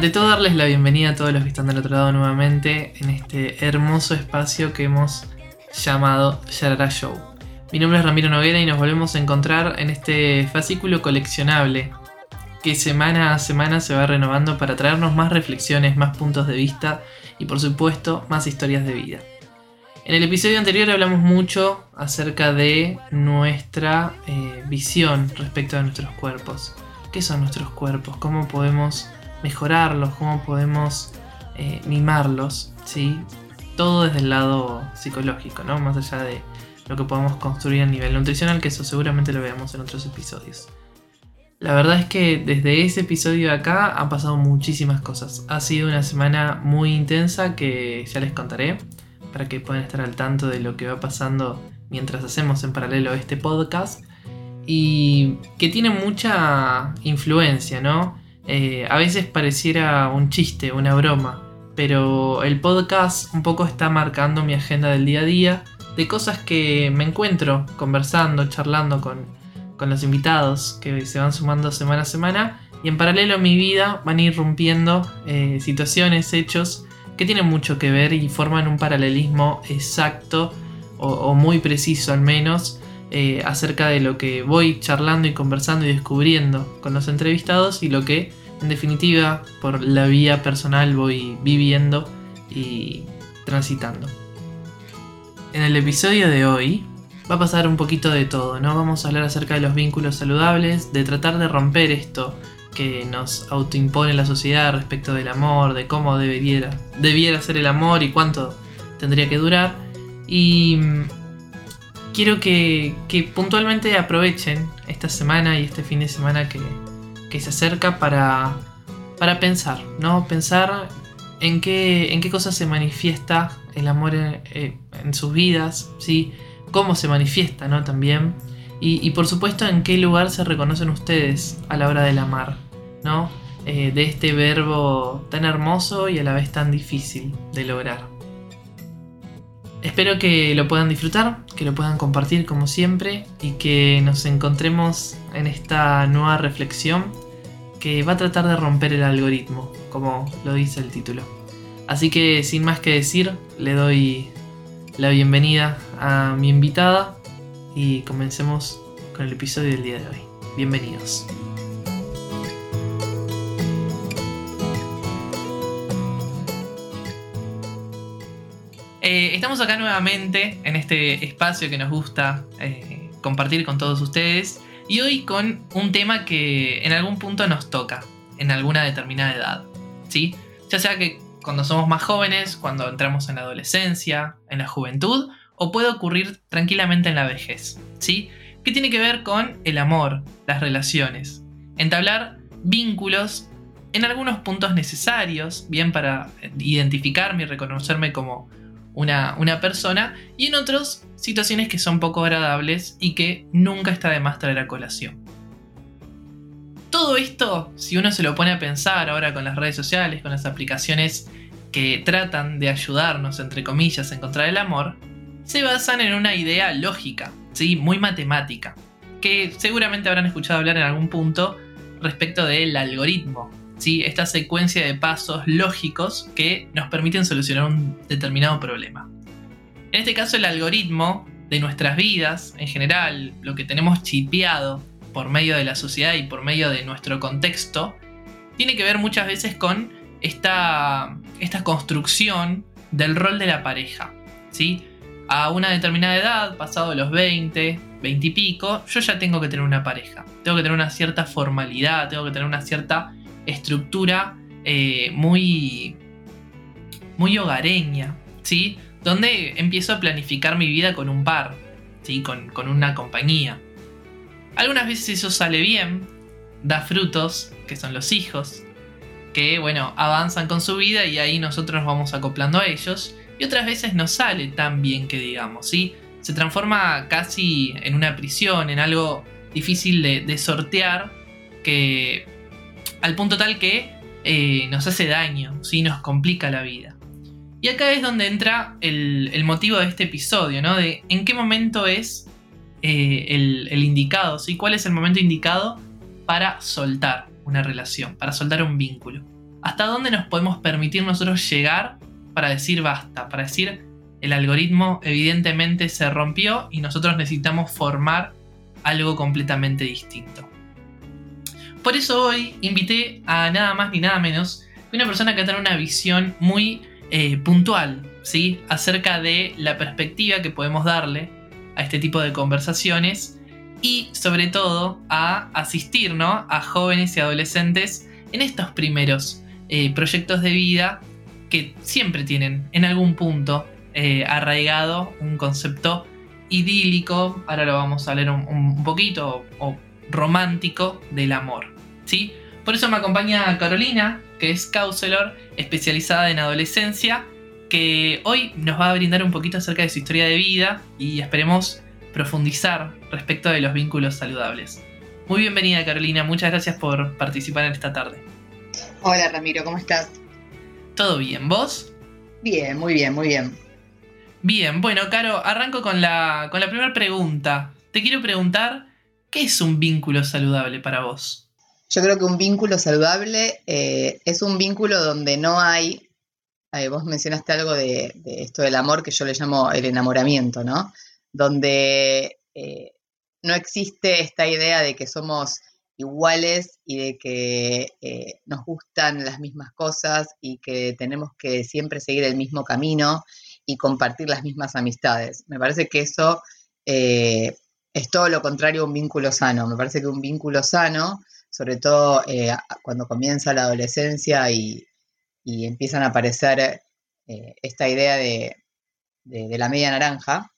Ante todo, darles la bienvenida a todos los que están del otro lado nuevamente en este hermoso espacio que hemos llamado Yarara Show. Mi nombre es Ramiro Noguera y nos volvemos a encontrar en este fascículo coleccionable que semana a semana se va renovando para traernos más reflexiones, más puntos de vista y por supuesto más historias de vida. En el episodio anterior hablamos mucho acerca de nuestra eh, visión respecto a nuestros cuerpos. ¿Qué son nuestros cuerpos? ¿Cómo podemos mejorarlos? ¿Cómo podemos eh, mimarlos? ¿Sí? Todo desde el lado psicológico, ¿no? Más allá de lo que podemos construir a nivel nutricional, que eso seguramente lo veamos en otros episodios. La verdad es que desde ese episodio de acá han pasado muchísimas cosas. Ha sido una semana muy intensa que ya les contaré para que puedan estar al tanto de lo que va pasando mientras hacemos en paralelo este podcast y que tiene mucha influencia, ¿no? Eh, a veces pareciera un chiste, una broma, pero el podcast un poco está marcando mi agenda del día a día de cosas que me encuentro conversando, charlando con, con los invitados que se van sumando semana a semana y en paralelo a mi vida van irrumpiendo eh, situaciones, hechos que tienen mucho que ver y forman un paralelismo exacto o, muy preciso al menos eh, acerca de lo que voy charlando y conversando y descubriendo con los entrevistados y lo que en definitiva por la vía personal voy viviendo y transitando. En el episodio de hoy va a pasar un poquito de todo, ¿no? Vamos a hablar acerca de los vínculos saludables, de tratar de romper esto que nos autoimpone la sociedad respecto del amor, de cómo debería, debiera ser el amor y cuánto tendría que durar. Y mm, quiero que, puntualmente aprovechen esta semana y este fin de semana que, se acerca para, para pensar, ¿no? Pensar en qué, en qué cosas se manifiesta el amor en, sus vidas, ¿sí? Cómo se manifiesta, ¿no? También. Y, por supuesto en qué lugar se reconocen ustedes a la hora del amar, ¿no? Eh, de este verbo tan hermoso y a la vez tan difícil de lograr. Espero que lo puedan disfrutar, que lo puedan compartir como siempre y que nos encontremos en esta nueva reflexión que va a tratar de romper el algoritmo, como lo dice el título. Así que sin más que decir, le doy la bienvenida a mi invitada y comencemos con el episodio del día de hoy. Bienvenidos. Estamos acá nuevamente en este espacio que nos gusta eh, compartir con todos ustedes y hoy con un tema que en algún punto nos toca, en alguna determinada edad. ¿sí? Ya sea que cuando somos más jóvenes, cuando entramos en la adolescencia, en la juventud o puede ocurrir tranquilamente en la vejez, ¿sí? ¿Qué tiene que ver con el amor, las relaciones? Entablar vínculos en algunos puntos necesarios, bien para identificarme y reconocerme como una, una persona, y en otros situaciones que son poco agradables y que nunca está de más traer a colación. Todo esto, si uno se lo pone a pensar ahora con las redes sociales, con las aplicaciones que tratan de ayudarnos, entre comillas, a encontrar el amor, se basan en una idea lógica, ¿sí? muy matemática, que seguramente habrán escuchado hablar en algún punto respecto del algoritmo, ¿sí? esta secuencia de pasos lógicos que nos permiten solucionar un determinado problema. En este caso el algoritmo de nuestras vidas, en general, lo que tenemos chipeado por medio de la sociedad y por medio de nuestro contexto, tiene que ver muchas veces con esta, esta construcción del rol de la pareja. ¿sí? a una determinada edad, pasado los 20, 20 y pico, yo ya tengo que tener una pareja. Tengo que tener una cierta formalidad, tengo que tener una cierta estructura eh, muy, muy hogareña, ¿sí? Donde empiezo a planificar mi vida con un par, ¿sí? Con, con una compañía. Algunas veces eso sale bien, da frutos, que son los hijos, que bueno, avanzan con su vida y ahí nosotros nos vamos acoplando a ellos y otras veces no sale tan bien que digamos, ¿sí? Se transforma casi en una prisión, en algo difícil de, sortear, que al punto tal que eh, nos hace daño, ¿sí? Nos complica la vida. Y acá es donde entra el, motivo de este episodio, ¿no? De en qué momento es eh, el, indicado, ¿sí? ¿Cuál es el momento indicado para soltar una relación, para soltar un vínculo? hasta dónde nos podemos permitir nosotros llegar para decir basta, para decir el algoritmo evidentemente se rompió y nosotros necesitamos formar algo completamente distinto. Por eso hoy invité a nada más ni nada menos que una persona que tiene una visión muy eh, puntual, ¿sí? Acerca de la perspectiva que podemos darle a este tipo de conversaciones y sobre todo a asistir a jóvenes y adolescentes en estos primeros eh, proyectos de vida que siempre tienen en algún punto eh, arraigado un concepto idílico, ahora lo vamos a leer un, poquito, o, romántico del amor. ¿sí? Por eso me acompaña Carolina, que es counselor especializada en adolescencia, que hoy nos va a brindar un poquito acerca de su historia de vida y esperemos profundizar respecto de los vínculos saludables. Muy bienvenida Carolina, muchas gracias por participar en esta tarde. Hola Ramiro, ¿cómo estás? ¿Todo bien? ¿Vos? Bien, muy bien, muy bien. Bien, bueno, Caro, arranco con la, con la primera pregunta. Te quiero preguntar, ¿qué es un vínculo saludable para vos? Yo creo que un vínculo saludable eh, es un vínculo donde no hay, eh, vos mencionaste algo de, esto del amor que yo le llamo el enamoramiento, ¿no? Donde eh, no existe esta idea de que somos iguales y de que nos gustan las mismas cosas y que tenemos que siempre seguir el mismo camino y compartir las mismas amistades. Me parece que eso es todo lo contrario a un vínculo sano. Me parece que un vínculo sano, sobre todo eh, cuando comienza la adolescencia y, empiezan a aparecer eh, esta idea de, la media naranja,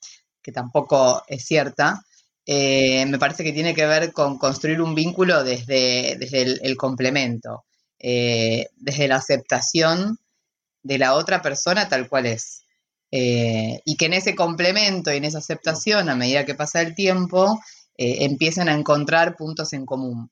que tampoco es cierta, me parece que tiene que ver con construir un vínculo desde, desde el, complemento, desde la aceptación de la otra persona tal cual es. Eh, y que en ese complemento y en esa aceptación, a medida que pasa el tiempo, eh, empiezan a encontrar puntos en común,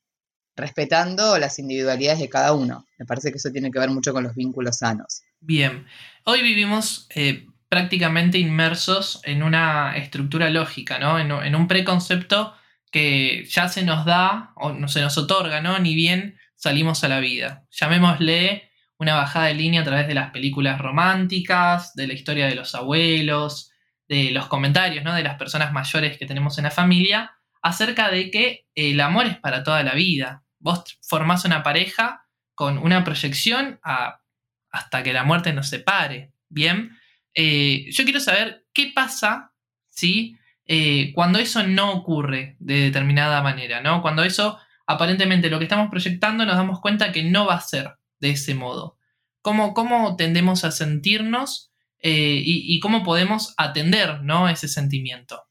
respetando las individualidades de cada uno. Me parece que eso tiene que ver mucho con los vínculos sanos. Bien, hoy vivimos eh, prácticamente inmersos en una estructura lógica, ¿no? En, en, un preconcepto que ya se nos da o no se nos otorga, ¿no? Ni bien salimos a la vida. Llamémosle una bajada de línea a través de las películas románticas, de la historia de los abuelos, de los comentarios ¿no? de las personas mayores que tenemos en la familia, acerca de que el amor es para toda la vida. Vos formás una pareja con una proyección hasta que la muerte nos separe. Bien, eh, yo quiero saber qué pasa si eh, cuando eso no ocurre de determinada manera, ¿no? Cuando eso aparentemente lo que estamos proyectando nos damos cuenta que no va a ser de ese modo? ¿Cómo, cómo tendemos a sentirnos eh, y, cómo podemos atender ¿no? ese sentimiento?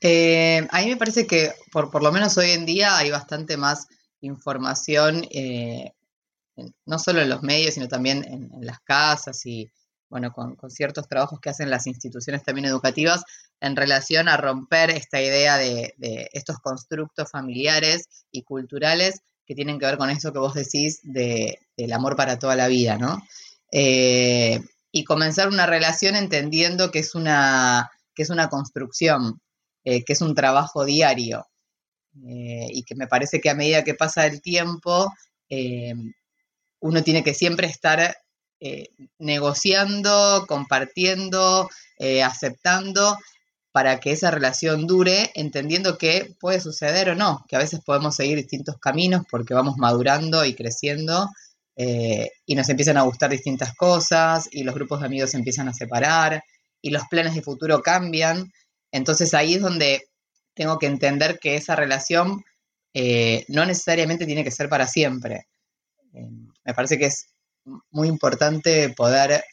Eh, a mí me parece que por, por, lo menos hoy en día hay bastante más información, eh, no solo en los medios, sino también en, las casas y bueno, con, ciertos trabajos que hacen las instituciones también educativas en relación a romper esta idea de, de estos constructos familiares y culturales que tienen que ver con eso que vos decís de, del amor para toda la vida, ¿no? Eh, y comenzar una relación entendiendo que es una, que es una construcción, eh, que es un trabajo diario, eh, y que me parece que a medida que pasa el tiempo, uno tiene que siempre estar negociando, compartiendo, aceptando para que esa relación dure, entendiendo que puede suceder o no, que a veces podemos seguir distintos caminos porque vamos madurando y creciendo eh, y nos empiezan a gustar distintas cosas y los grupos de amigos se empiezan a separar y los planes de futuro cambian. Entonces ahí es donde tengo que entender que esa relación eh, no necesariamente tiene que ser para siempre. Eh, me parece que es muy importante poder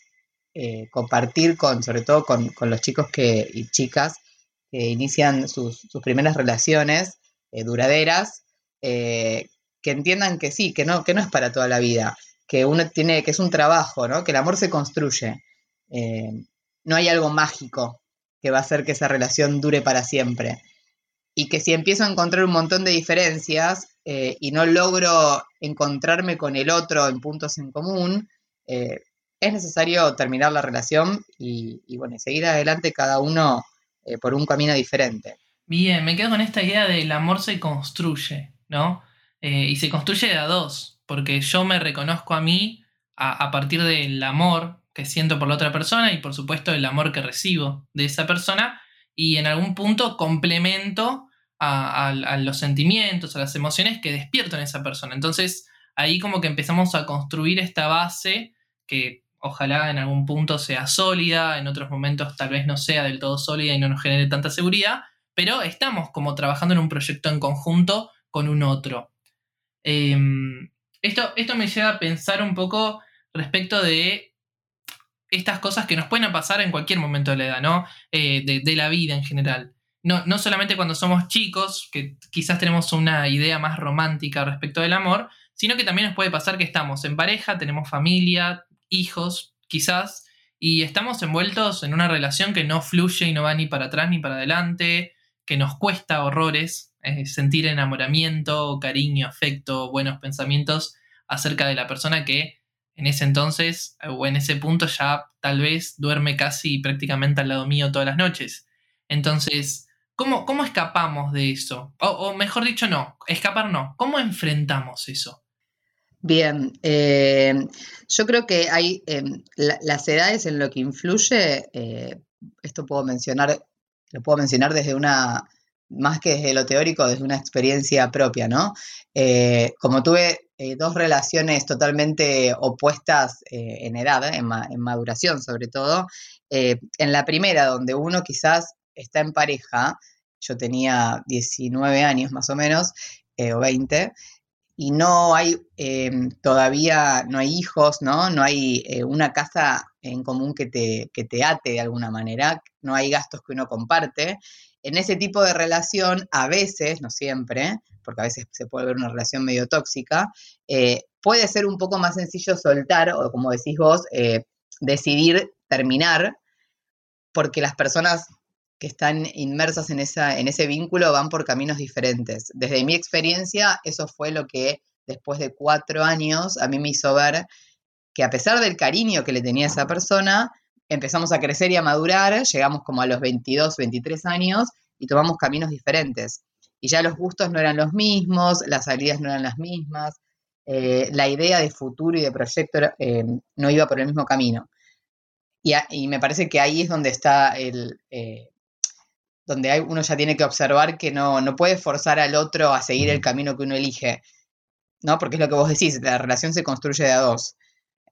eh, compartir con, sobre todo con, los chicos que, y chicas que inician sus, primeras relaciones eh, duraderas, eh, que entiendan que sí, que no, que no es para toda la vida, que uno tiene, que es un trabajo, ¿no? que el amor se construye. no hay algo mágico que va a hacer que esa relación dure para siempre. Y que si empiezo a encontrar un montón de diferencias y no logro encontrarme con el otro en puntos en común, es necesario terminar la relación y, bueno, seguir adelante cada uno eh, por un camino diferente. Bien, me quedo con esta idea del amor se construye, ¿no? Eh, y se construye de a dos. porque yo me reconozco a mí a, partir del amor que siento por la otra persona y por supuesto el amor que recibo de esa persona y en algún punto complemento a, a, los sentimientos, a las emociones que despierto en esa persona. Entonces ahí como que empezamos a construir esta base que ojalá en algún punto sea sólida, en otros momentos tal vez no sea del todo sólida y no nos genere tanta seguridad, pero estamos como trabajando en un proyecto en conjunto con un otro. Em, esto, esto me lleva a pensar un poco respecto de estas cosas que nos pueden pasar en cualquier momento de la edad, ¿no? Eh, de, la vida en general. No, no solamente cuando somos chicos, que quizás tenemos una idea más romántica respecto del amor, sino que también nos puede pasar que estamos en pareja, tenemos familia, hijos, quizás, y estamos envueltos en una relación que no fluye y no va ni para atrás ni para adelante, que nos cuesta horrores eh, sentir enamoramiento, cariño, afecto, buenos pensamientos acerca de la persona que en ese entonces o en ese punto ya tal vez duerme casi prácticamente al lado mío todas las noches. Entonces, ¿cómo, cómo escapamos de eso? O, mejor dicho, no, escapar no. ¿Cómo enfrentamos eso? Bien, eh, yo creo que hay em, las edades en lo que influye, eh, esto puedo mencionar, lo puedo mencionar desde una, más que desde lo teórico, desde una experiencia propia, ¿no? Eh, como tuve dos relaciones totalmente opuestas en edad, en, maduración sobre todo, en la primera, donde uno quizás está en pareja, yo tenía 19 años más o menos, o 20, y no hay em, todavía, no hay hijos, ¿no? No hay eh, una casa en común que te, que te ate de alguna manera, no hay gastos que uno comparte. En ese tipo de relación, a veces, no siempre, porque a veces se puede ver una relación medio tóxica, eh, puede ser un poco más sencillo soltar, o como decís vos, eh, decidir terminar, porque las personas que están inmersas en, esa, en ese vínculo van por caminos diferentes. Desde mi experiencia, eso fue lo que después de cuatro años a mí me hizo ver que a pesar del cariño que le tenía esa persona, empezamos a crecer y a madurar, llegamos como a los 22, 23 años y tomamos caminos diferentes. Y ya los gustos no eran los mismos, las salidas no eran las mismas, eh, la idea de futuro y de proyecto eh, no iba por el mismo camino. Y, me parece que ahí es donde está el, eh, donde hay, uno ya tiene que observar que no, no puede forzar al otro a seguir el camino que uno elige, ¿no? Porque es lo que vos decís, la relación se construye de a dos.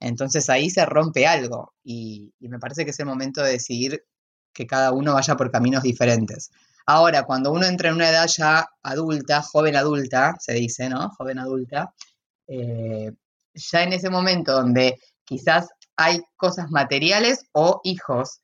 Entonces ahí se rompe algo y, me parece que es el momento de decidir que cada uno vaya por caminos diferentes. Ahora, cuando uno entra en una edad ya adulta, joven adulta, se dice, ¿no? Joven adulta, eh, ya en ese momento donde quizás hay cosas materiales o hijos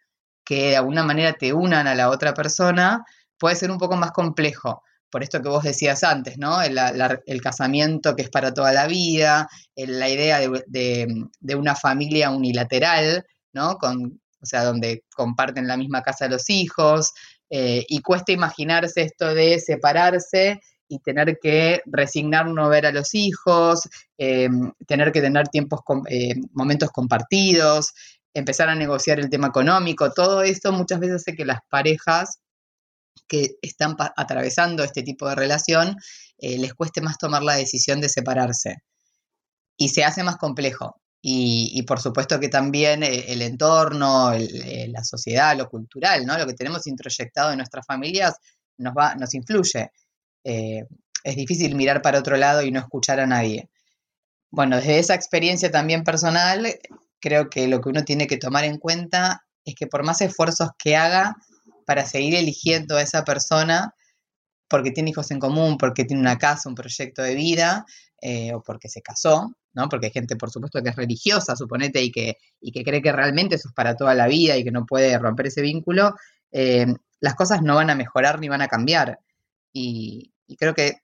que de alguna manera te unan a la otra persona, puede ser un poco más complejo. Por esto que vos decías antes, ¿no? El, casamiento que es para toda la vida, la idea de, una familia unilateral, ¿no? Con, o sea, donde comparten la misma casa los hijos, eh, y cuesta imaginarse esto de separarse y tener que resignar uno ver a los hijos, eh, tener que tener tiempos, eh, momentos compartidos, empezar a negociar el tema económico, todo esto muchas veces hace que las parejas que están atravesando este tipo de relación eh, les cueste más tomar la decisión de separarse y se hace más complejo. Y, por supuesto que también eh, el, entorno, eh, la sociedad, lo cultural, ¿no? lo que tenemos introyectado en nuestras familias nos, va, nos influye. es difícil mirar para otro lado y no escuchar a nadie. Bueno, desde esa experiencia también personal, creo que lo que uno tiene que tomar en cuenta es que por más esfuerzos que haga para seguir eligiendo a esa persona, porque tiene hijos en común, porque tiene una casa, un proyecto de vida, eh, o porque se casó, ¿no? Porque hay gente, por supuesto, que es religiosa, suponete, y que, y que cree que realmente eso es para toda la vida y que no puede romper ese vínculo, eh, las cosas no van a mejorar ni van a cambiar. y creo que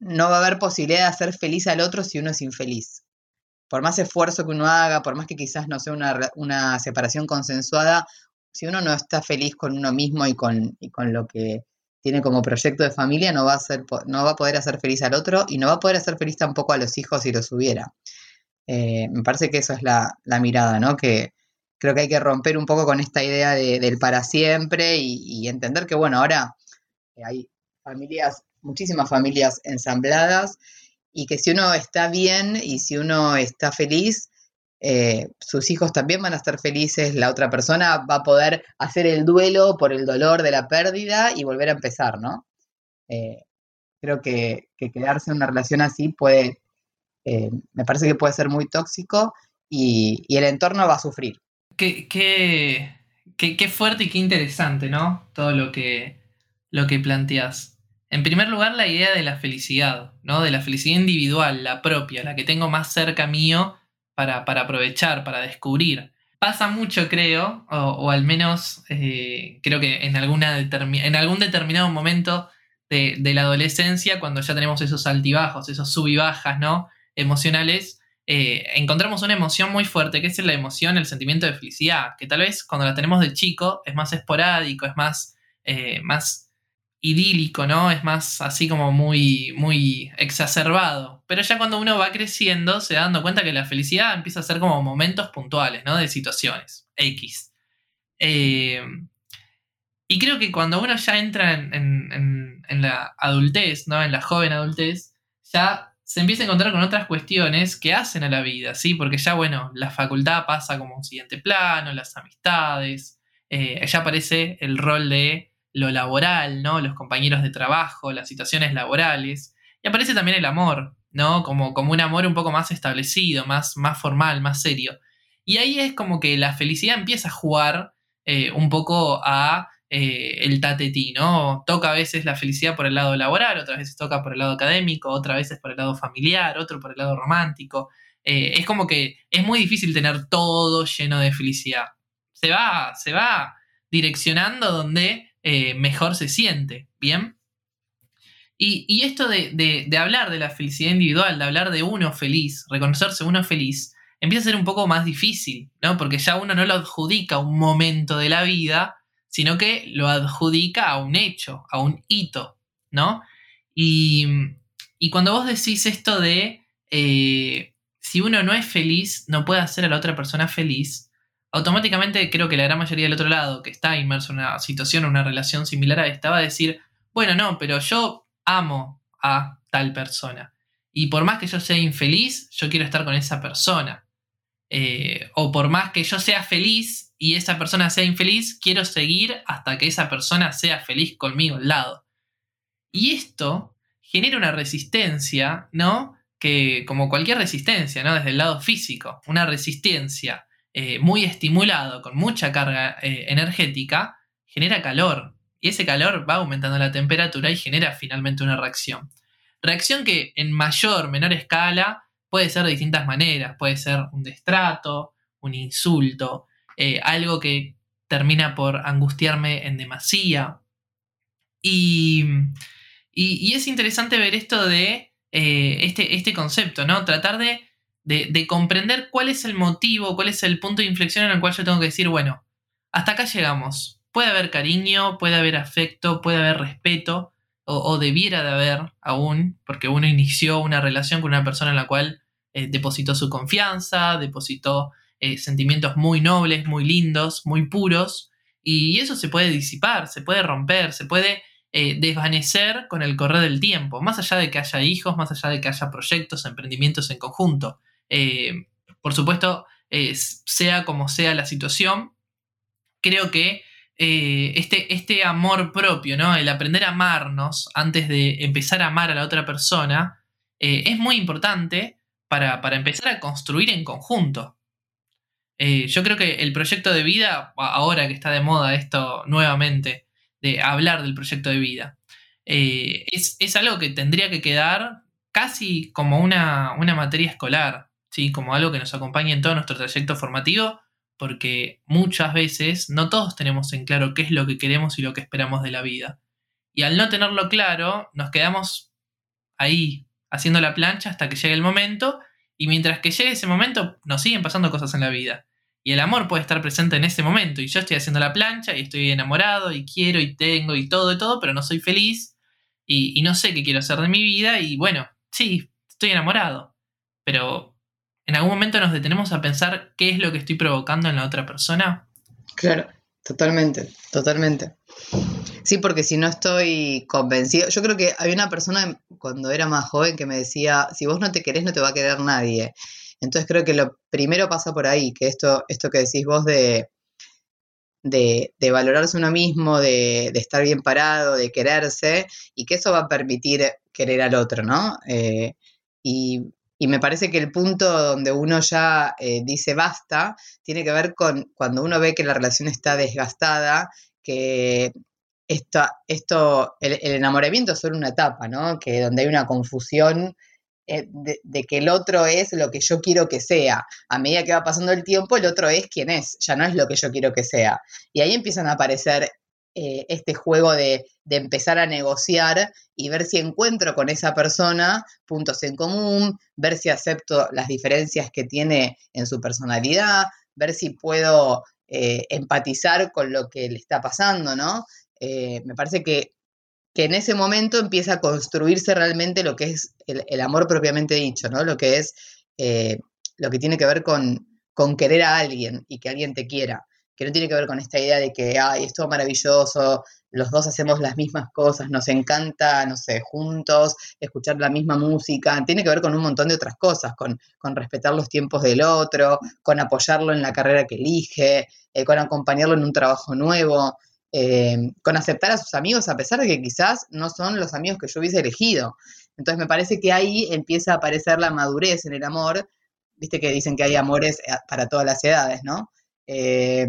no va a haber posibilidad de hacer feliz al otro si uno es infeliz por más esfuerzo que uno haga, por más que quizás no sea una, separación consensuada, si uno no está feliz con uno mismo y con, con lo que tiene como proyecto de familia, no va, a ser, no va a poder hacer feliz al otro y no va a poder hacer feliz tampoco a los hijos si los hubiera. Eh, me parece que eso es la, mirada, ¿no? Que creo que hay que romper un poco con esta idea del para siempre y, y entender que, bueno, ahora hay familias, muchísimas familias ensambladas y que si uno está bien y si uno está feliz, eh, sus hijos también van a estar felices, la otra persona va a poder hacer el duelo por el dolor de la pérdida y volver a empezar, ¿no? Eh, creo que, quedarse en una relación así puede, eh, me parece que puede ser muy tóxico y, el entorno va a sufrir. Qué, qué, fuerte y qué interesante, ¿no? Todo lo que, lo que planteas. En primer lugar, la idea de la felicidad, ¿no? De la felicidad individual, la propia, la que tengo más cerca mío para, aprovechar, para descubrir. Pasa mucho, creo, o, al menos eh, creo que en, alguna en algún determinado momento de, la adolescencia, cuando ya tenemos esos altibajos, esos sub y bajas, ¿no? Emocionales, eh, encontramos una emoción muy fuerte, que es la emoción, el sentimiento de felicidad, que tal vez cuando la tenemos de chico es más esporádico, es más, eh, más idílico, ¿no? Es más así como muy, muy exacerbado. Pero ya cuando uno va creciendo, se da dando cuenta que la felicidad empieza a ser como momentos puntuales, ¿no? De situaciones, X. Eh, y creo que cuando uno ya entra en, la adultez, ¿no? En la joven adultez, ya se empieza a encontrar con otras cuestiones que hacen a la vida, ¿sí? Porque ya, bueno, la facultad pasa como un siguiente plano, las amistades, eh, ya aparece el rol de lo laboral, ¿no? Los compañeros de trabajo, las situaciones laborales. Y aparece también el amor, ¿no? Como, como un amor un poco más establecido, más, más formal, más serio. Y ahí es como que la felicidad empieza a jugar eh, un poco a eh, el tatetí, ¿no? Toca a veces la felicidad por el lado laboral, otras veces toca por el lado académico, otras veces por el lado familiar, otro por el lado romántico. Eh, es como que es muy difícil tener todo lleno de felicidad. Se va, se va direccionando donde eh, mejor se siente, ¿bien? Y, esto de, hablar de la felicidad individual, de hablar de uno feliz, reconocerse uno feliz, empieza a ser un poco más difícil, ¿no? Porque ya uno no lo adjudica a un momento de la vida, sino que lo adjudica a un hecho, a un hito, ¿no? Y, cuando vos decís esto de eh, si uno no es feliz, no puede hacer a la otra persona feliz, automáticamente creo que la gran mayoría del otro lado, que está inmerso en una situación o una relación similar a esta, va a decir, bueno, no, pero yo amo a tal persona. Y por más que yo sea infeliz, yo quiero estar con esa persona. Eh, o por más que yo sea feliz y esa persona sea infeliz, quiero seguir hasta que esa persona sea feliz conmigo al lado. Y esto genera una resistencia, ¿no? Que como cualquier resistencia, ¿no? Desde el lado físico, una resistencia eh, muy estimulado, con mucha carga eh, energética, genera calor. Y ese calor va aumentando la temperatura y genera finalmente una reacción. Reacción que en mayor, menor escala puede ser de distintas maneras. Puede ser un destrato, un insulto, eh, algo que termina por angustiarme en demasía. Y, es interesante ver esto de este, este concepto, ¿no? Tratar de de, comprender cuál es el motivo, cuál es el punto de inflexión en el cual yo tengo que decir, bueno, hasta acá llegamos. Puede haber cariño, puede haber afecto, puede haber respeto, o, debiera de haber aún, porque uno inició una relación con una persona en la cual eh, depositó su confianza, depositó eh, sentimientos muy nobles, muy lindos, muy puros, y eso se puede disipar, se puede romper, se puede eh, desvanecer con el correr del tiempo, más allá de que haya hijos, más allá de que haya proyectos, emprendimientos en conjunto. Eh, por supuesto, eh, sea como sea la situación, creo que eh, este, este, amor propio, ¿no? El aprender a amarnos antes de empezar a amar a la otra persona, es muy importante para, empezar a construir en conjunto. yo creo que el proyecto de vida, ahora que está de moda esto nuevamente, de hablar del proyecto de vida, es, es, algo que tendría que quedar casi como una, una materia escolar como algo que nos acompañe en todo nuestro trayecto formativo, porque muchas veces no todos tenemos en claro qué es lo que queremos y lo que esperamos de la vida. Y al no tenerlo claro, nos quedamos ahí haciendo la plancha hasta que llegue el momento, y mientras que llegue ese momento, nos siguen pasando cosas en la vida. Y el amor puede estar presente en ese momento, y yo estoy haciendo la plancha, y estoy enamorado, y quiero, y tengo, y todo, y todo, pero no soy feliz, y, y no sé qué quiero hacer de mi vida, y bueno, sí, estoy enamorado, pero ¿En algún momento nos detenemos a pensar qué es lo que estoy provocando en la otra persona? Claro, totalmente, totalmente. Sí, porque si no estoy convencido, yo creo que había una persona cuando era más joven que me decía, si vos no te querés, no te va a querer nadie. Entonces creo que lo primero pasa por ahí, que esto, esto que decís vos de, de, valorarse uno mismo, de, estar bien parado, de quererse, y que eso va a permitir querer al otro, ¿no? Eh, y, me parece que el punto donde uno ya eh, dice basta tiene que ver con cuando uno ve que la relación está desgastada, que esto, esto el, enamoramiento es solo una etapa, ¿no? Que donde hay una confusión eh, de, que el otro es lo que yo quiero que sea. A medida que va pasando el tiempo, el otro es quien es, ya no es lo que yo quiero que sea. Y ahí empiezan a aparecer eh, este juego de, empezar a negociar y ver si encuentro con esa persona puntos en común, ver si acepto las diferencias que tiene en su personalidad, ver si puedo eh, empatizar con lo que le está pasando, ¿no? me parece que que en ese momento empieza a construirse realmente lo que es el, amor propiamente dicho, ¿no? Lo que es, eh, lo que tiene que ver con, con querer a alguien y que alguien te quiera, que no tiene que ver con esta idea de que, ay, es todo maravilloso, los dos hacemos las mismas cosas, nos encanta, no sé, juntos, escuchar la misma música, tiene que ver con un montón de otras cosas, con, con respetar los tiempos del otro, con apoyarlo en la carrera que elige, eh, con acompañarlo en un trabajo nuevo. Eh, con aceptar a sus amigos a pesar de que quizás no son los amigos que yo hubiese elegido. Entonces me parece que ahí empieza a aparecer la madurez en el amor, viste que dicen que hay amores eh, para todas las edades, ¿no? Eh,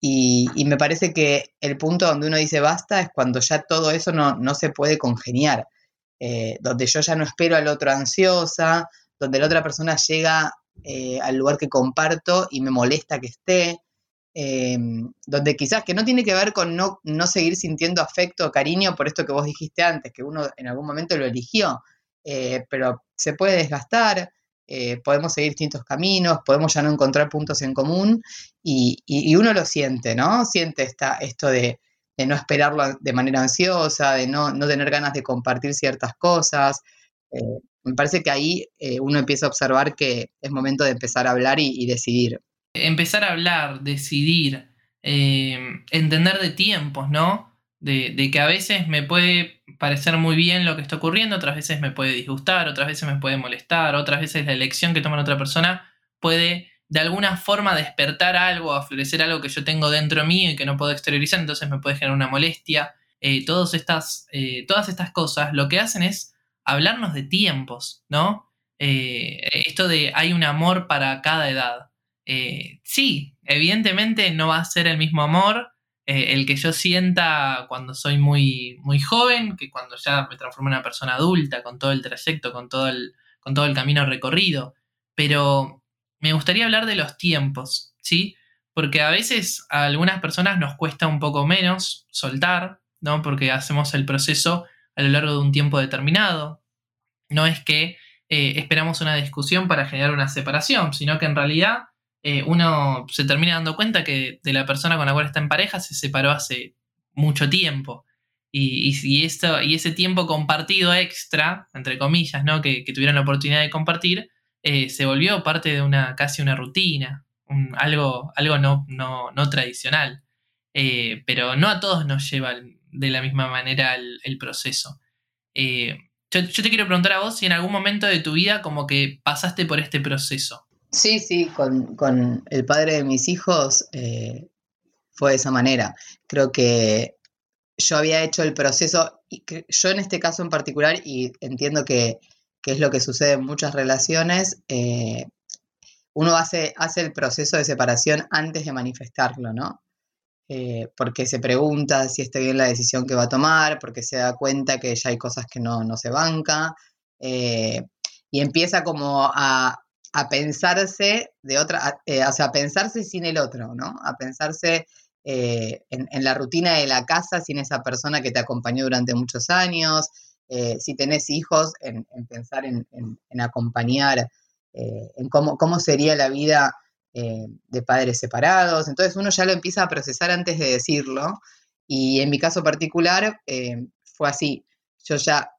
y, me parece que el punto donde uno dice basta es cuando ya todo eso no, no se puede congeniar, donde yo ya no espero al otro ansiosa, donde la otra persona llega al lugar que comparto y me molesta que esté, donde quizás que no tiene que ver con no, no, seguir sintiendo afecto o cariño por esto que vos dijiste antes, que uno en algún momento lo eligió, eh, pero se puede desgastar, eh, podemos seguir distintos caminos, podemos ya no encontrar puntos en común y, uno lo siente, ¿no? Siente esta, esto de, no esperarlo de manera ansiosa, de no, tener ganas de compartir ciertas cosas. Eh, me parece que ahí uno empieza a observar que es momento de empezar a hablar y decidir empezar a hablar, decidir, eh, entender de tiempos, ¿no? De, que a veces me puede parecer muy bien lo que está ocurriendo, otras veces me puede disgustar, otras veces me puede molestar, otras veces la elección que toma otra persona puede de alguna forma despertar algo, aflorecer algo que yo tengo dentro mío y que no puedo exteriorizar, entonces me puede generar una molestia. Eh, todas, estas, eh, todas estas cosas lo que hacen es hablarnos de tiempos, ¿no? esto de hay un amor para cada edad. Eh, sí, evidentemente no va a ser el mismo amor eh, el que yo sienta cuando soy muy, muy joven que cuando ya me transformo en una persona adulta, con todo el trayecto, con todo el, con todo el camino recorrido. Pero me gustaría hablar de los tiempos, ¿sí? Porque a veces a algunas personas nos cuesta un poco menos soltar, ¿no? Porque hacemos el proceso a lo largo de un tiempo determinado. No es que eh, esperamos una discusión para generar una separación, sino que en realidad eh, uno se termina dando cuenta que de la persona con la cual está en pareja se separó hace mucho tiempo. Y, esto, y ese tiempo compartido extra, entre comillas, ¿no? que, tuvieron la oportunidad de compartir, eh, se volvió parte de una casi una rutina, algo, algo no, no, tradicional. Eh, pero no a todos nos lleva de la misma manera el, proceso. yo, te quiero preguntar a vos si en algún momento de tu vida como que pasaste por este proceso. Sí, sí, con, el padre de mis hijos eh, fue de esa manera. Creo que yo había hecho el proceso, y yo en este caso en particular, y entiendo que, es lo que sucede en muchas relaciones, eh, uno hace, hace el proceso de separación antes de manifestarlo, ¿no? Eh, porque se pregunta si está bien la decisión que va a tomar, porque se da cuenta que ya hay cosas que no, no se banca, y empieza como a, a pensarse de otra, eh, o sea, a pensarse sin el otro, ¿no? A pensarse eh, en, la rutina de la casa sin esa persona que te acompañó durante muchos años, eh, si tenés hijos, en, pensar en, acompañar, en cómo, cómo, sería la vida de padres separados. Entonces uno ya lo empieza a procesar antes de decirlo. Y en mi caso particular fue así. Yo ya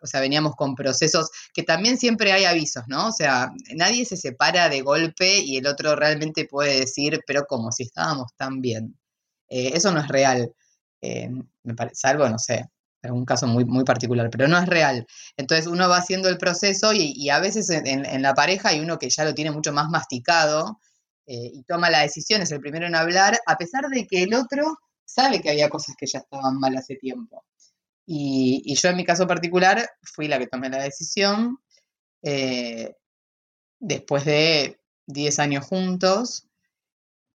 o sea, veníamos con procesos que también siempre hay avisos, ¿no? O sea, nadie se separa de golpe y el otro realmente puede decir, pero como si estábamos tan bien. Eh, eso no es real. eh, me parece, salvo, no sé, un caso muy, muy particular, pero no es real. Entonces uno va haciendo el proceso y, a veces en, la pareja hay uno que ya lo tiene mucho más masticado eh, y toma la decisión, es el primero en hablar, a pesar de que el otro sabe que había cosas que ya estaban mal hace tiempo. Y, yo en mi caso particular fui la que tomé la decisión eh, después de 10 años juntos,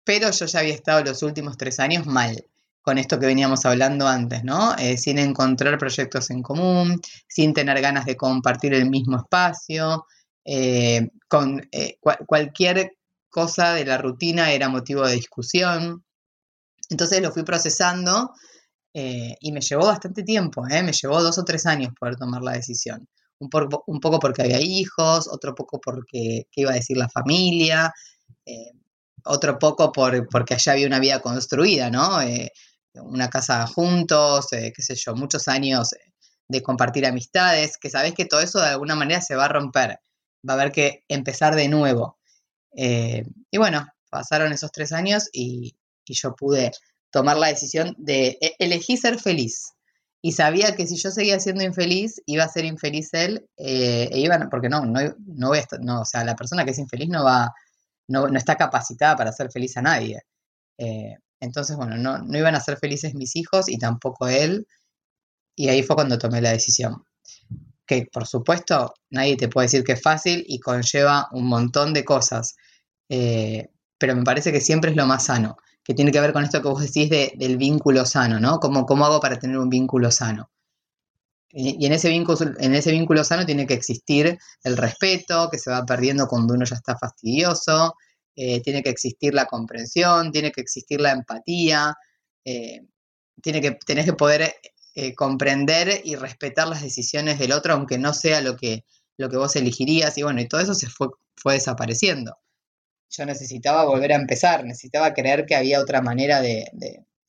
pero yo ya había estado los últimos tres años mal con esto que veníamos hablando antes, ¿no? Eh, sin encontrar proyectos en común, sin tener ganas de compartir el mismo espacio, eh, con cualquier cosa de la rutina era motivo de discusión. Entonces lo fui procesando y me llevó bastante tiempo, me llevó dos o tres años poder tomar la decisión. Un, un poco porque había hijos, otro poco porque qué iba a decir la familia, otro poco por, porque allá había una vida construida, ¿no? una casa juntos, eh, qué sé yo, muchos años de compartir amistades, que sabes que todo eso de alguna manera se va a romper, va a haber que empezar de nuevo. Eh, y bueno, pasaron esos tres años y, yo pude tomar la decisión de e, elegir ser feliz. Y sabía que si yo seguía siendo infeliz, iba a ser infeliz él, eh, e iban, porque no, no, no voy a estar, no, o sea, la persona que es infeliz no va, no, no está capacitada para ser feliz a nadie. Entonces, bueno, no, no iban a ser felices mis hijos y tampoco él. Y ahí fue cuando tomé la decisión. Que por supuesto nadie te puede decir que es fácil y conlleva un montón de cosas. Eh, pero me parece que siempre es lo más sano, que tiene que ver con esto que vos decís del vínculo sano, ¿no? ¿Cómo, ¿Cómo hago para tener un vínculo sano? Y, en, ese vínculo, en ese vínculo sano tiene que existir el respeto, que se va perdiendo cuando uno ya está fastidioso, eh, tiene que existir la comprensión, tiene que existir la empatía, eh, tiene que, tenés que poder eh, comprender y respetar las decisiones del otro, aunque no sea lo que, lo que vos elegirías, y bueno, y todo eso se fue, fue desapareciendo. Yo necesitaba volver a empezar, necesitaba creer que había otra manera de,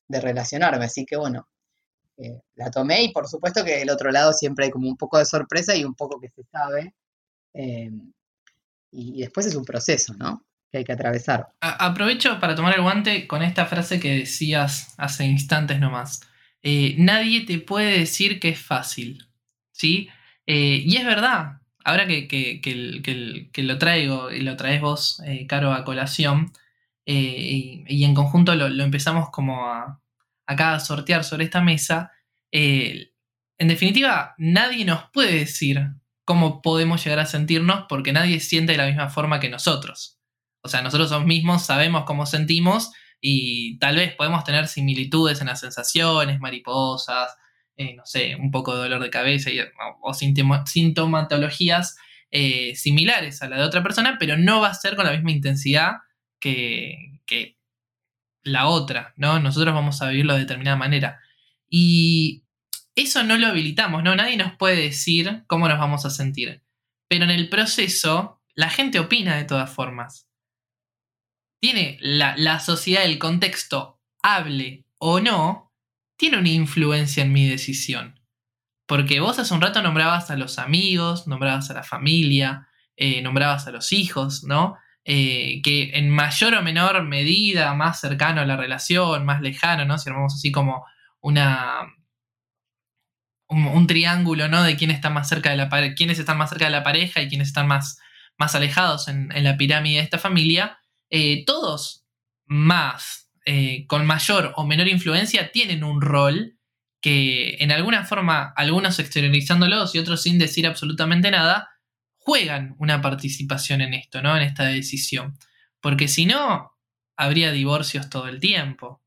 relacionarme, así que bueno, la tomé y por supuesto que del otro lado siempre hay como un poco de sorpresa y un poco que se sabe. y después es un proceso, ¿no? que hay que atravesar. aprovecho para tomar el guante con esta frase que decías hace instantes nomás. Eh, nadie te puede decir que es fácil. ¿Sí? Eh, y es verdad. Ahora que, lo traigo y lo traes vos, eh, Caro, a colación, y, en conjunto lo, empezamos como a, acá a sortear sobre esta mesa, en definitiva, nadie nos puede decir cómo podemos llegar a sentirnos porque nadie siente de la misma forma que nosotros. O sea, nosotros mismos sabemos cómo sentimos y tal vez podemos tener similitudes en las sensaciones, mariposas, eh, no sé, un poco de dolor de cabeza o, sintomatologías eh, similares a la de otra persona, pero no va a ser con la misma intensidad que, que la otra, ¿no? Nosotros vamos a vivirlo de determinada manera. Y eso no lo habilitamos, ¿no? Nadie nos puede decir cómo nos vamos a sentir. Pero en el proceso, la gente opina de todas formas tiene la, sociedad, el contexto, hable o no, tiene una influencia en mi decisión. Porque vos hace un rato nombrabas a los amigos, nombrabas a la familia, eh, nombrabas a los hijos, ¿no? Eh, que en mayor o menor medida, más cercano a la relación, más lejano, ¿no? Si armamos así como una. Un, triángulo, ¿no? De quién está más cerca de la quiénes están más cerca de la pareja y quiénes están más, más alejados en, la pirámide de esta familia. Eh, todos más, eh, con mayor o menor influencia, tienen un rol que en alguna forma, algunos exteriorizándolos y otros sin decir absolutamente nada, juegan una participación en esto, ¿no? En esta decisión. Porque si no, habría divorcios todo el tiempo.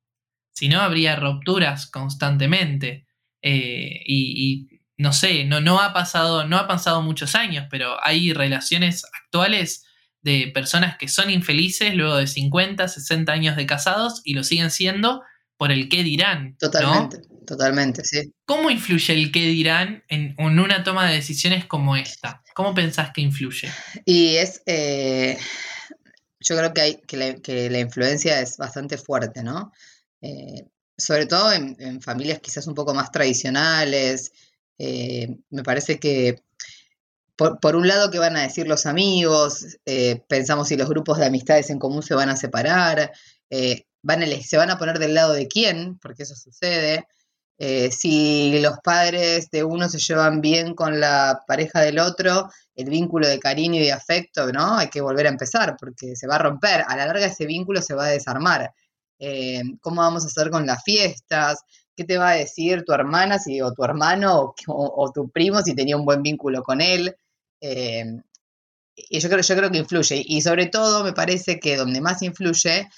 Si no, habría rupturas constantemente. Eh, y, no sé, no, no, ha pasado, no ha pasado muchos años, pero hay relaciones actuales de personas que son infelices luego de 50, 60 años de casados y lo siguen siendo por el qué dirán. Totalmente, totalmente, sí. ¿Cómo influye el qué dirán en, una toma de decisiones como esta? ¿Cómo pensás que influye? Y es, eh, yo creo que, hay, que la, influencia es bastante fuerte, ¿no? Eh, sobre todo en, familias quizás un poco más tradicionales. Eh, me parece que por, un lado, ¿qué van a decir los amigos? Eh, pensamos si los grupos de amistades en común se van a separar. Eh, van a, se van a poner del lado de quién, porque eso sucede. Eh, si los padres de uno se llevan bien con la pareja del otro, el vínculo de cariño y de afecto, ¿no? Hay que volver a empezar porque se va a romper. A la larga ese vínculo se va a desarmar. ¿Cómo vamos a hacer con las fiestas? ¿Qué te va a decir tu hermana si, o tu hermano o, tu primo si tenía un buen vínculo con él? Eh, y yo creo, yo creo que influye. Y sobre todo me parece que donde más influye,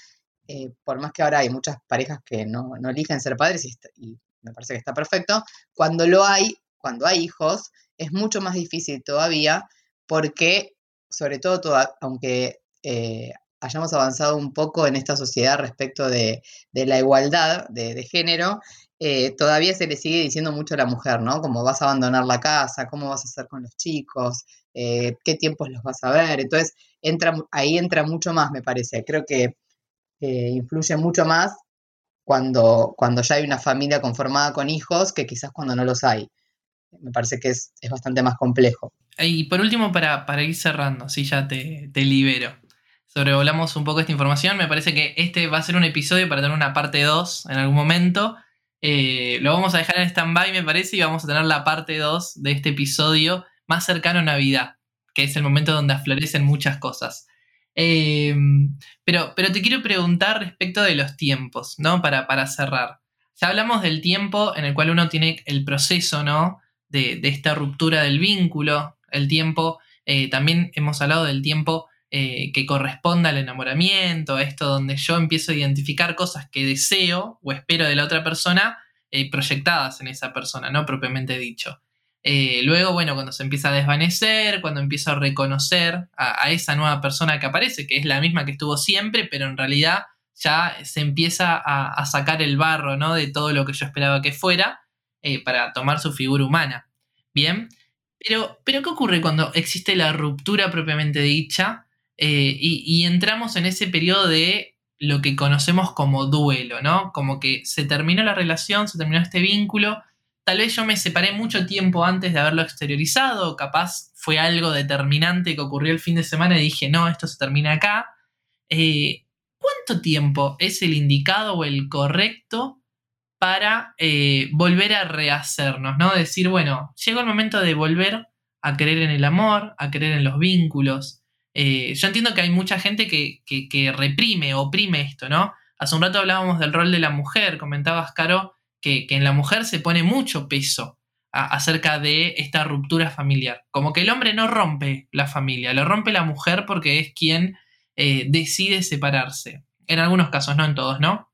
por más que ahora hay muchas parejas que no, eligen ser padres y me parece que está perfecto. Cuando lo hay, cuando hay hijos, es mucho más difícil todavía porque, sobre todo, aunque eh, hayamos avanzado un poco en esta sociedad respecto de, la igualdad de, género, eh, todavía se le sigue diciendo mucho a la mujer, ¿no? Como vas a abandonar la casa, cómo vas a hacer con los chicos, eh, qué tiempos los vas a ver. Entonces, entra, ahí entra mucho más, me parece. Creo que influye mucho más cuando, cuando ya hay una familia conformada con hijos que quizás cuando no los hay. Me parece que es, bastante más complejo. Y por último, para, ir cerrando, si ya te, libero, sobrevolamos un poco esta información, me parece que este va a ser un episodio para tener una parte 2 en algún momento. Eh, lo vamos a dejar en stand-by, me parece, y vamos a tener la parte 2 de este episodio más cercano a Navidad, que es el momento donde aflorecen muchas cosas. Em, pero, pero te quiero preguntar respecto de los tiempos, ¿no? Para, para cerrar. Ya hablamos del tiempo en el cual uno tiene el proceso, ¿no? De, esta ruptura del vínculo, el tiempo, eh, también hemos hablado del tiempo eh, que corresponde al enamoramiento, esto donde yo empiezo a identificar cosas que deseo o espero de la otra persona eh, proyectadas en esa persona, no propiamente dicho. Eh, luego, bueno, cuando se empieza a desvanecer, cuando empiezo a reconocer a, esa nueva persona que aparece, que es la misma que estuvo siempre, pero en realidad ya se empieza a, sacar el barro, ¿no? De todo lo que yo esperaba que fuera eh, para tomar su figura humana. Bien, pero, pero ¿qué ocurre cuando existe la ruptura propiamente dicha eh, y, entramos en ese periodo de lo que conocemos como duelo, ¿no? Como que se terminó la relación, se terminó este vínculo Tal vez yo me separé mucho tiempo antes de haberlo exteriorizado, capaz fue algo determinante que ocurrió el fin de semana y dije, no, esto se termina acá. Eh, ¿Cuánto tiempo es el indicado o el correcto para eh, volver a rehacernos? ¿no? Decir, bueno, llegó el momento de volver a creer en el amor, a creer en los vínculos. Eh, yo entiendo que hay mucha gente que, que, que reprime, oprime esto, ¿no? Hace un rato hablábamos del rol de la mujer, comentabas, Caro, que, en la mujer se pone mucho peso acerca de esta ruptura familiar. Como que el hombre no rompe la familia, lo rompe la mujer porque es quien eh, decide separarse. En algunos casos, no en todos, ¿no?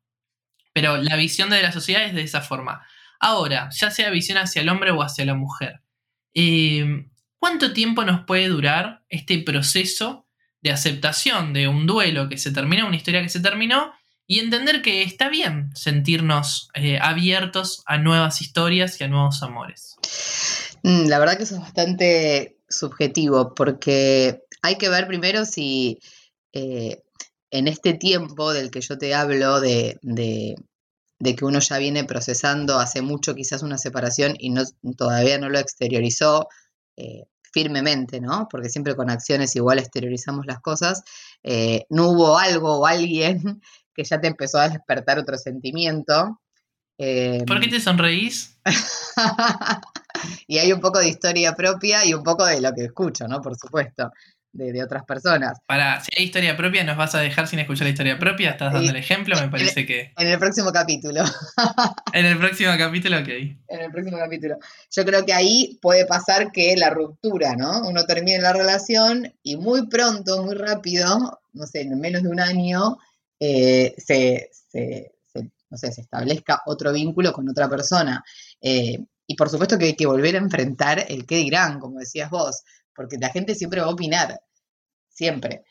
Pero la visión de la sociedad es de esa forma. Ahora, ya sea visión hacia el hombre o hacia la mujer, eh, ¿cuánto tiempo nos puede durar este proceso de aceptación de un duelo que se terminó, una historia que se terminó, y entender que está bien sentirnos eh, abiertos a nuevas historias y a nuevos amores. Mm, la verdad que eso es bastante subjetivo porque hay que ver primero si eh, en este tiempo del que yo te hablo de, que uno ya viene procesando hace mucho quizás una separación y no, todavía no lo exteriorizó eh, firmemente, ¿no? Porque siempre con acciones igual exteriorizamos las cosas, no hubo algo o alguien que ya te empezó a despertar otro sentimiento. ¿Por qué te sonreís? y hay un poco de historia propia y un poco de lo que escucho, ¿no? Por supuesto, de, otras personas. Para, si hay historia propia, ¿nos vas a dejar sin escuchar la historia propia? ¿Estás dando el ejemplo? Me parece que... En el próximo capítulo. en el próximo capítulo, ok. En el próximo capítulo. Yo creo que ahí puede pasar que la ruptura, ¿no? Uno termina la relación y muy pronto, muy rápido, no sé, en menos de un año, eh, se, no sé, se establezca otro vínculo con otra persona. Eh, y por supuesto que hay que volver a enfrentar el qué dirán, como decías vos, porque la gente siempre va a opinar, siempre.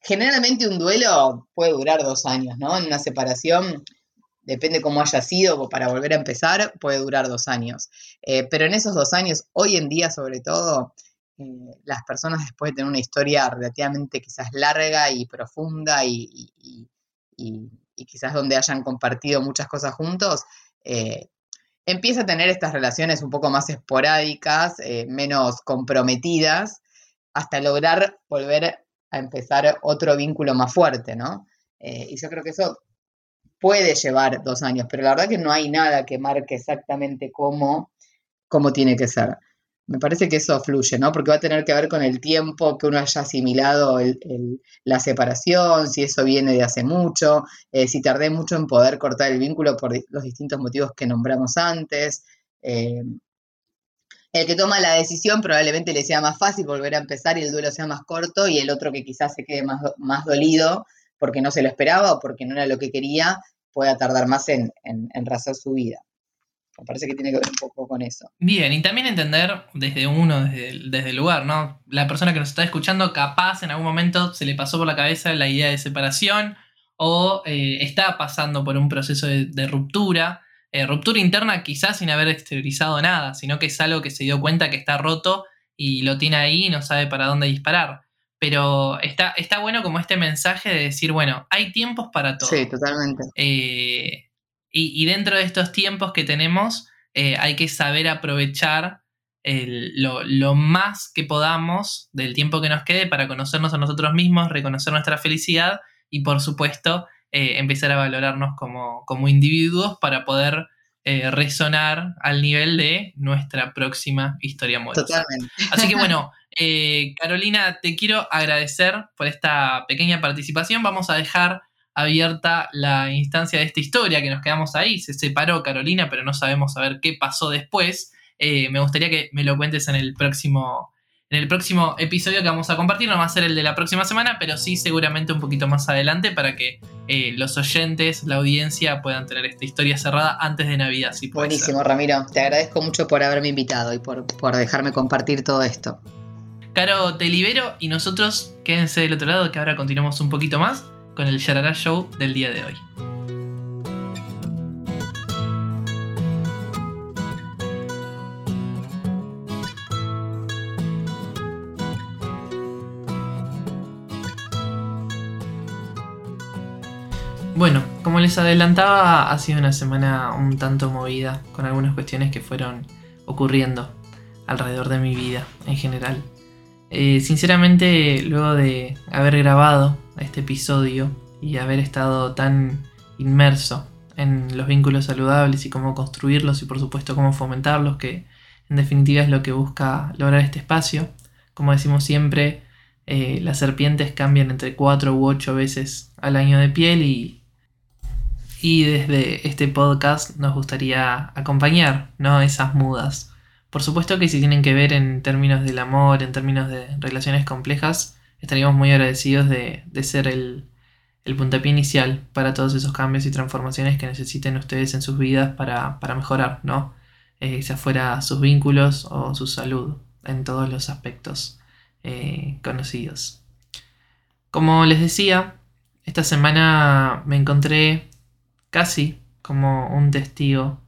Generalmente un duelo puede durar dos años, ¿no? En una separación, depende cómo haya sido, para volver a empezar, puede durar dos años. Eh, pero en esos dos años, hoy en día sobre todo, las personas después de tener una historia relativamente quizás larga y profunda y, y, quizás donde hayan compartido muchas cosas juntos, eh, empieza a tener estas relaciones un poco más esporádicas, eh, menos comprometidas, hasta lograr volver a empezar otro vínculo más fuerte, ¿no? Eh, y yo creo que eso puede llevar dos años, pero la verdad que no hay nada que marque exactamente cómo, cómo tiene que ser. Me parece que eso fluye, ¿no? Porque va a tener que ver con el tiempo que uno haya asimilado la separación, si eso viene de hace mucho, eh, si tardé mucho en poder cortar el vínculo por los distintos motivos que nombramos antes. Eh, el que toma la decisión probablemente le sea más fácil volver a empezar y el duelo sea más corto y el otro que quizás se quede más, más dolido porque no se lo esperaba o porque no era lo que quería, pueda tardar más en, en, su vida. Me parece que tiene que ver un poco con eso. Bien, y también entender desde uno, desde, el lugar, ¿no? La persona que nos está escuchando, capaz en algún momento se le pasó por la cabeza la idea de separación o eh, está pasando por un proceso de, ruptura. Eh, ruptura interna quizás sin haber exteriorizado nada, sino que es algo que se dio cuenta que está roto y lo tiene ahí y no sabe para dónde disparar. Pero está, está bueno como este mensaje de decir, bueno, hay tiempos para todo. Sí, totalmente. Eh, y, dentro de estos tiempos que tenemos, eh, hay que saber aprovechar lo, más que podamos del tiempo que nos quede para conocernos a nosotros mismos, reconocer nuestra felicidad y por supuesto eh, empezar a valorarnos como, como individuos para poder resonar al nivel de nuestra próxima historia amorosa. Totalmente. Así que bueno, Eh, Carolina, te quiero agradecer por esta pequeña participación. Vamos a dejar abierta la instancia de esta historia que nos quedamos ahí. Se separó Carolina, pero no sabemos saber qué pasó después. Eh, me gustaría que me lo cuentes en el próximo. En el próximo episodio que vamos a compartir, no va a ser el de la próxima semana, pero sí seguramente un poquito más adelante para que eh, los oyentes, la audiencia puedan tener esta historia cerrada antes de Navidad. Buenísimo, Ramiro. Te agradezco mucho por haberme invitado y por, por dejarme compartir todo esto. Caro, te libero y nosotros quédense del otro lado que ahora continuamos un poquito más con el Yarara Show del día de hoy. Bueno, como les adelantaba, ha sido una semana un tanto movida, con algunas cuestiones que fueron ocurriendo alrededor de mi vida en general. Eh, sinceramente, luego de haber grabado este episodio y haber estado tan inmerso en los vínculos saludables y cómo construirlos y por supuesto cómo fomentarlos, que en definitiva es lo que busca lograr este espacio. Como decimos siempre, eh, las serpientes cambian entre 4 u 8 veces al año de piel y, y desde este podcast nos gustaría acompañar ¿no? esas mudas por supuesto que si tienen que ver en términos del amor, en términos de relaciones complejas, estaríamos muy agradecidos de, ser el, puntapié inicial para todos esos cambios y transformaciones que necesiten ustedes en sus vidas para, mejorar, ¿no? Eh, sea fuera sus vínculos o su salud en todos los aspectos eh, conocidos. Como les decía, esta semana me encontré casi como un testigo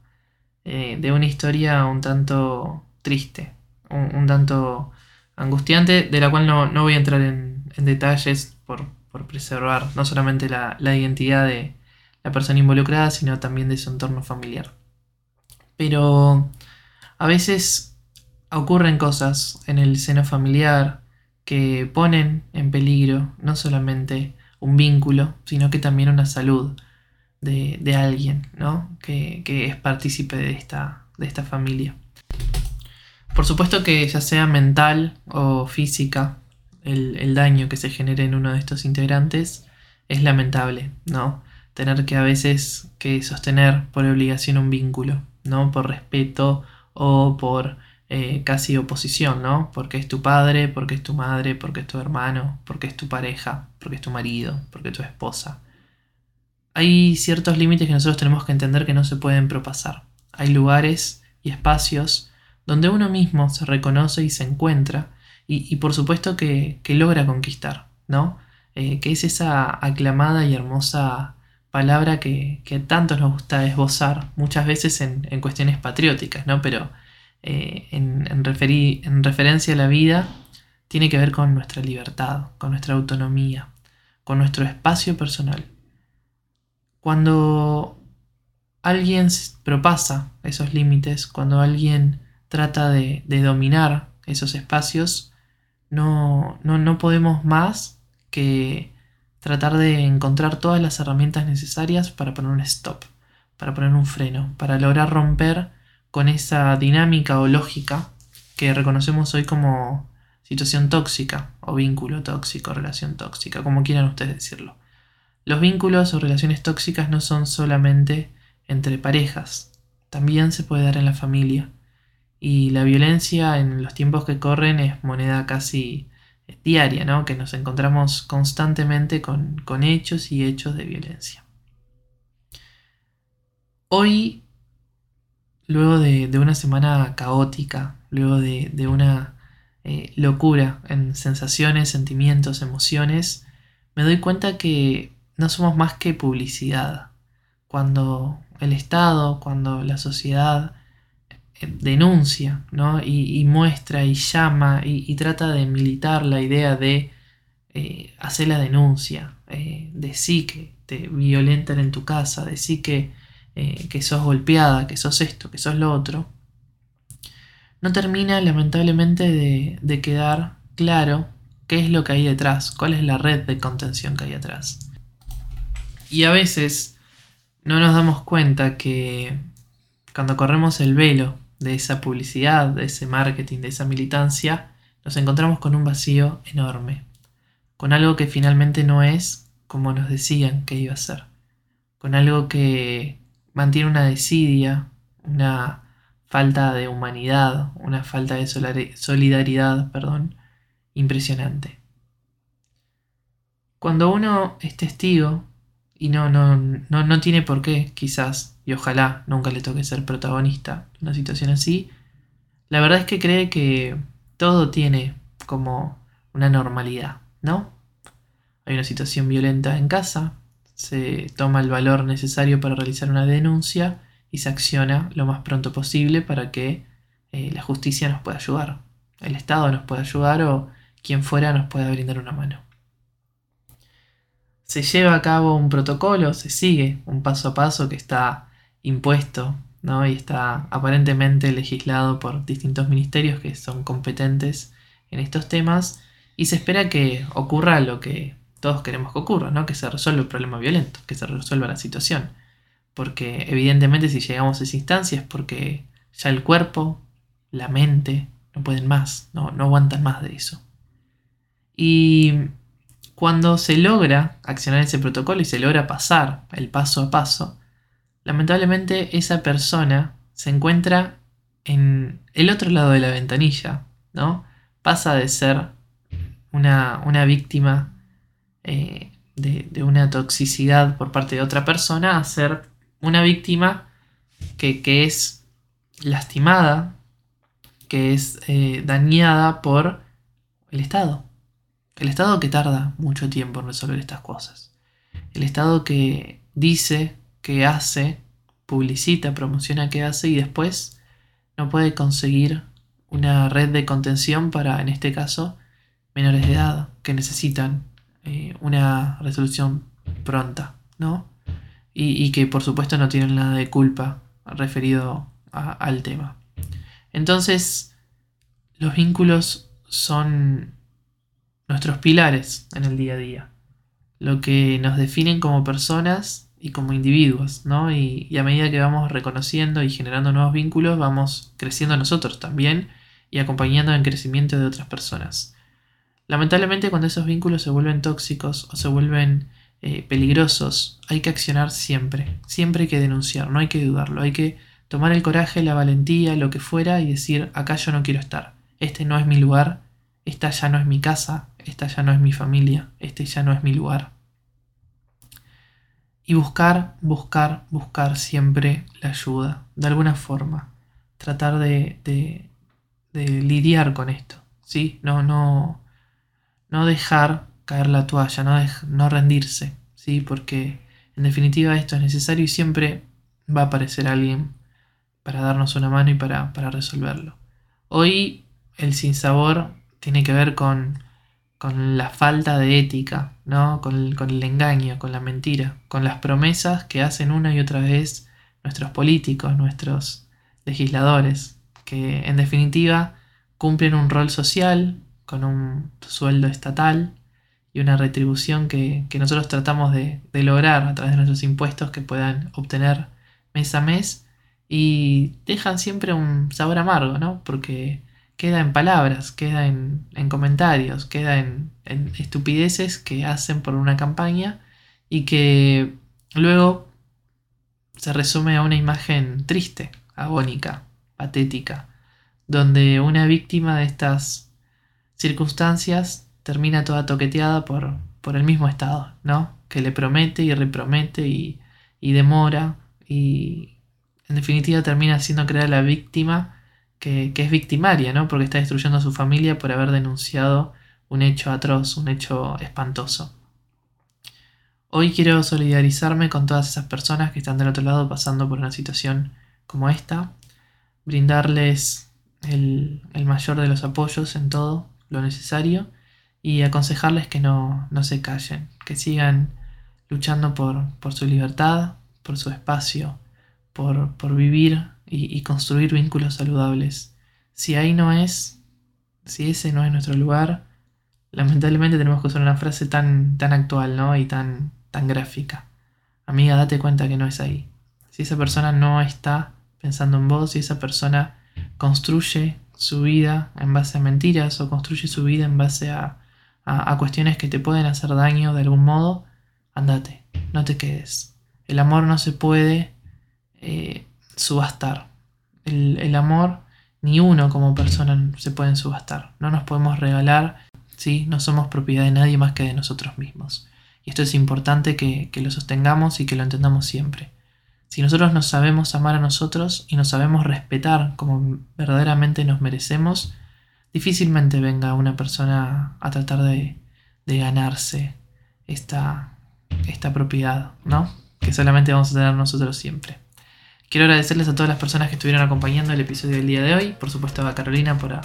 eh, de una historia un tanto triste, un, tanto angustiante, de la cual no, voy a entrar en, detalles por, preservar no solamente la, identidad de la persona involucrada, sino también de su entorno familiar. Pero a veces ocurren cosas en el seno familiar que ponen en peligro no solamente un vínculo, sino que también una salud de, alguien, ¿no? Que, es partícipe de esta, de esta familia. Por supuesto que ya sea mental o física, el, daño que se genere en uno de estos integrantes es lamentable, ¿no? Tener que a veces que sostener por obligación un vínculo, ¿no? Por respeto o por eh, casi oposición, ¿no? Porque es tu padre, porque es tu madre, porque es tu hermano, porque es tu pareja, porque es tu marido, porque es tu esposa hay ciertos límites que nosotros tenemos que entender que no se pueden propasar. Hay lugares y espacios donde uno mismo se reconoce y se encuentra y, por supuesto que, logra conquistar, ¿no? Eh, que es esa aclamada y hermosa palabra que, tanto nos gusta esbozar muchas veces en, cuestiones patrióticas, ¿no? Pero eh, en, en referencia a la vida tiene que ver con nuestra libertad, con nuestra autonomía, con nuestro espacio personal. Cuando alguien propasa esos límites, cuando alguien trata de, dominar esos espacios, no, no, podemos más que tratar de encontrar todas las herramientas necesarias para poner un stop, para poner un freno, para lograr romper con esa dinámica o lógica que reconocemos hoy como situación tóxica o vínculo tóxico, relación tóxica, como quieran ustedes decirlo. Los vínculos o relaciones tóxicas no son solamente entre parejas, también se puede dar en la familia. Y la violencia en los tiempos que corren es moneda casi diaria, ¿no? Que nos encontramos constantemente con, hechos y hechos de violencia. Hoy, luego de, una semana caótica, luego de, una eh, locura en sensaciones, sentimientos, emociones, me doy cuenta que no somos más que publicidad. Cuando el Estado, cuando la sociedad denuncia ¿no? y, muestra y llama y, trata de militar la idea de eh, hacer la denuncia, eh, decir que te violentan en tu casa, decir que, que sos golpeada, que sos esto, que sos lo otro, no termina lamentablemente de, de quedar claro qué es lo que hay detrás, cuál es la red de contención que hay detrás. Y a veces no nos damos cuenta que cuando corremos el velo de esa publicidad, de ese marketing, de esa militancia, nos encontramos con un vacío enorme, con algo que finalmente no es como nos decían que iba a ser, con algo que mantiene una desidia, una falta de humanidad, una falta de solidaridad, perdón, impresionante. Cuando uno es testigo y no, no, no, no tiene por qué, quizás, y ojalá nunca le toque ser protagonista de una situación así. La verdad es que cree que todo tiene como una normalidad, ¿no? Hay una situación violenta en casa, se toma el valor necesario para realizar una denuncia y se acciona lo más pronto posible para que eh, la justicia nos pueda ayudar, el Estado nos pueda ayudar o quien fuera nos pueda brindar una mano se lleva a cabo un protocolo, se sigue un paso a paso que está impuesto ¿no? y está aparentemente legislado por distintos ministerios que son competentes en estos temas y se espera que ocurra lo que todos queremos que ocurra, ¿no? que se resuelva el problema violento, que se resuelva la situación. Porque evidentemente si llegamos a esa instancia es porque ya el cuerpo, la mente, no pueden más, no, no aguantan más de eso. Y cuando se logra accionar ese protocolo y se logra pasar el paso a paso, lamentablemente esa persona se encuentra en el otro lado de la ventanilla, ¿no? Pasa de ser una, víctima eh, de, una toxicidad por parte de otra persona a ser una víctima que, es lastimada, que es eh, dañada por el Estado. El Estado que tarda mucho tiempo en resolver estas cosas. El Estado que dice, que hace, publicita, promociona que hace y después no puede conseguir una red de contención para, en este caso, menores de edad que necesitan eh, una resolución pronta, ¿no? Y, que por supuesto no tienen nada de culpa referido al tema. Entonces, los vínculos son nuestros pilares en el día a día, lo que nos definen como personas y como individuos, ¿no? Y, a medida que vamos reconociendo y generando nuevos vínculos, vamos creciendo nosotros también y acompañando el crecimiento de otras personas. Lamentablemente cuando esos vínculos se vuelven tóxicos o se vuelven eh, peligrosos, hay que accionar siempre, siempre hay que denunciar, no hay que dudarlo, hay que tomar el coraje, la valentía, lo que fuera y decir, acá yo no quiero estar, este no es mi lugar, esta ya no es mi casa, esta ya no es mi familia, este ya no es mi lugar. Y buscar, buscar, buscar siempre la ayuda, de alguna forma. Tratar de, de, lidiar con esto, ¿sí? No, no, no dejar caer la toalla, no, no rendirse, ¿sí? Porque en definitiva esto es necesario y siempre va a aparecer alguien para darnos una mano y para, para resolverlo. Hoy el sinsabor tiene que ver con con la falta de ética, ¿no? Con el, engaño, con la mentira, con las promesas que hacen una y otra vez nuestros políticos, nuestros legisladores, que en definitiva cumplen un rol social con un sueldo estatal y una retribución que, nosotros tratamos de, lograr a través de nuestros impuestos que puedan obtener mes a mes y dejan siempre un sabor amargo, ¿no? Porque queda en palabras, queda en, comentarios, queda en, estupideces que hacen por una campaña y que luego se resume a una imagen triste, agónica, patética, donde una víctima de estas circunstancias termina toda toqueteada por, por el mismo Estado, ¿no? Que le promete y repromete y, y demora y en definitiva termina siendo creada la víctima que, es victimaria, ¿no? Porque está destruyendo a su familia por haber denunciado un hecho atroz, un hecho espantoso. Hoy quiero solidarizarme con todas esas personas que están del otro lado pasando por una situación como esta, brindarles el, el mayor de los apoyos en todo lo necesario y aconsejarles que no, se callen, que sigan luchando por, su libertad, por su espacio, por, vivir y, construir vínculos saludables. Si ahí no es, si ese no es nuestro lugar, lamentablemente tenemos que usar una frase tan, tan actual ¿no? y tan, tan gráfica. Amiga, date cuenta que no es ahí. Si esa persona no está pensando en vos, si esa persona construye su vida en base a mentiras o construye su vida en base a, a, cuestiones que te pueden hacer daño de algún modo, andate, no te quedes. El amor no se puede eh, subastar. El, amor, ni uno como persona se pueden subastar. No nos podemos regalar, ¿sí? no somos propiedad de nadie más que de nosotros mismos. Y esto es importante que, que lo sostengamos y que lo entendamos siempre. Si nosotros nos sabemos amar a nosotros y nos sabemos respetar como verdaderamente nos merecemos, difícilmente venga una persona a tratar de, ganarse esta, esta propiedad, ¿no? Que solamente vamos a tener nosotros siempre. Quiero agradecerles a todas las personas que estuvieron acompañando el episodio del día de hoy, por supuesto a Carolina por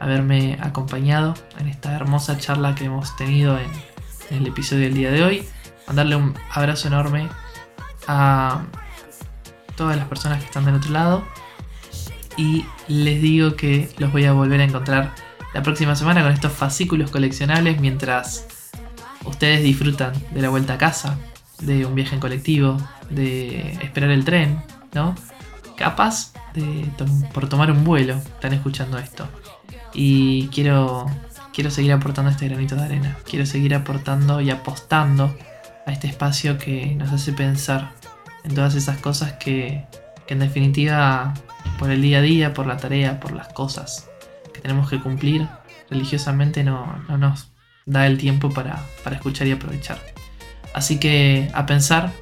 haberme acompañado en esta hermosa charla que hemos tenido en, el episodio del día de hoy. Mandarle un abrazo enorme a todas las personas que están del otro lado. Y les digo que los voy a volver a encontrar la próxima semana con estos fascículos coleccionables mientras ustedes disfrutan de la vuelta a casa, de un viaje en colectivo, de esperar el tren, ¿no? Capaz de por tomar un vuelo están escuchando esto. Y quiero, quiero seguir aportando este granito de arena. Quiero seguir aportando y apostando a este espacio que nos hace pensar en todas esas cosas que, que en definitiva por el día a día, por la tarea, por las cosas que tenemos que cumplir, religiosamente no, nos da el tiempo para, para escuchar y aprovechar. Así que a pensar,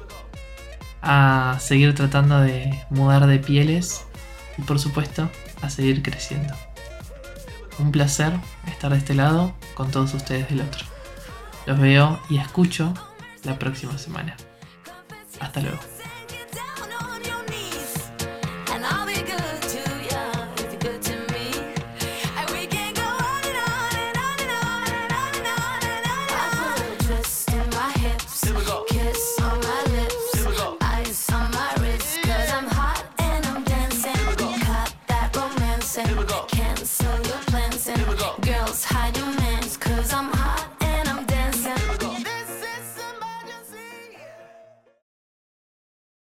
a seguir tratando de mudar de pieles y por supuesto a seguir creciendo. Un placer estar de este lado con todos ustedes del otro. Los veo y escucho la próxima semana. Hasta luego.